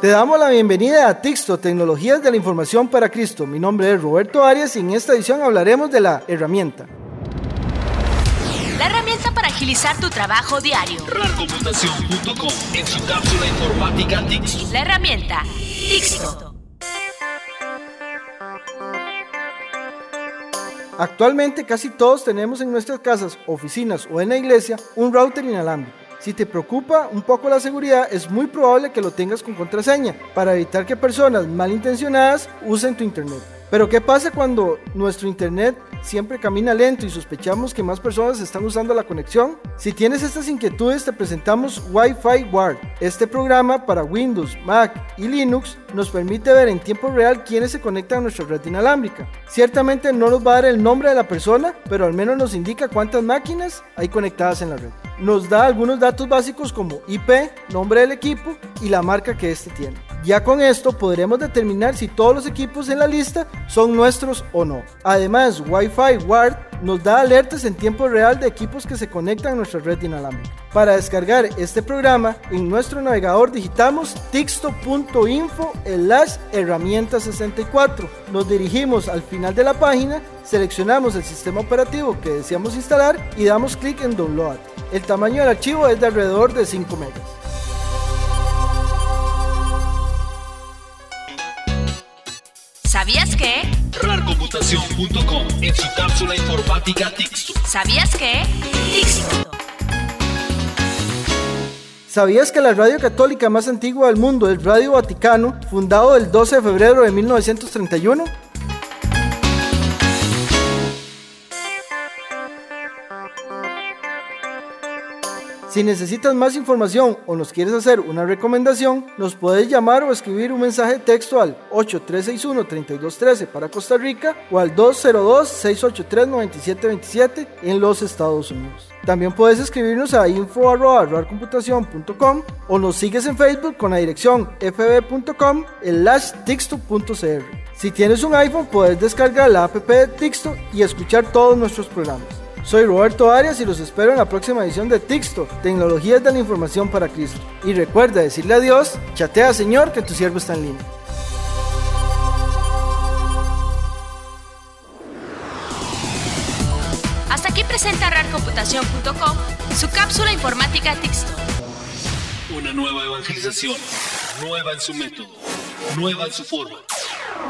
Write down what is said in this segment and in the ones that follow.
Te damos la bienvenida a Tixto, Tecnologías de la Información para Cristo. Mi nombre es Roberto Arias y en esta edición hablaremos de la herramienta. La herramienta para agilizar tu trabajo diario. RARcomputación.com en su cápsula informática Tixto. La herramienta Tixto. Actualmente casi todos tenemos en nuestras casas, oficinas o en la iglesia un router inalámbrico. Si te preocupa un poco la seguridad, es muy probable que lo tengas con contraseña para evitar que personas malintencionadas usen tu internet. Pero ¿qué pasa cuando nuestro internet siempre camina lento y sospechamos que más personas están usando la conexión? Si tienes estas inquietudes te presentamos Wi-Fi Guard. Este programa para Windows, Mac y Linux nos permite ver en tiempo real quiénes se conectan a nuestra red inalámbrica. Ciertamente no nos va a dar el nombre de la persona, pero al menos nos indica cuántas máquinas hay conectadas en la red. Nos da algunos datos básicos como IP, nombre del equipo y la marca que éste tiene. Ya con esto podremos determinar si todos los equipos en la lista son nuestros o no. Además, Wi-Fi Guard nos da alertas en tiempo real de equipos que se conectan a nuestra red inalámbrica. Para descargar este programa, en nuestro navegador digitamos tixto.info herramienta 64. Nos dirigimos al final de la página, seleccionamos el sistema operativo que deseamos instalar y damos clic en Download. El tamaño del archivo es de alrededor de 5 megas. ¿Sabías que? RARcomputación.com en su cápsula informática Tixto. ¿Sabías que? Tixto. ¿Sabías que la radio católica más antigua del mundo es Radio Vaticano, fundado el 12 de febrero de 1931? Si necesitas más información o nos quieres hacer una recomendación, nos puedes llamar o escribir un mensaje texto al 8361-3213 para Costa Rica o al 202-683-9727 en los Estados Unidos. También puedes escribirnos a info.computación.com o nos sigues en Facebook con la dirección fb.com texto.cr. Si tienes un iPhone, puedes descargar la app de Tixto y escuchar todos nuestros programas. Soy Roberto Arias y los espero en la próxima edición de Tixto, Tecnologías de la Información para Cristo. Y recuerda decirle adiós, chatea Señor que tu siervo está en línea. Hasta aquí presenta RARcomputación.com su cápsula informática Tixto. Una nueva evangelización, nueva en su método, nueva en su forma,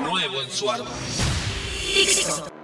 nuevo en su ardor. Tixto.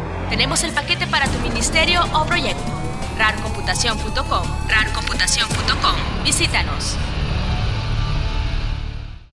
Tenemos el paquete para tu ministerio o proyecto. RARcomputación.com, RARcomputación.com. Visítanos.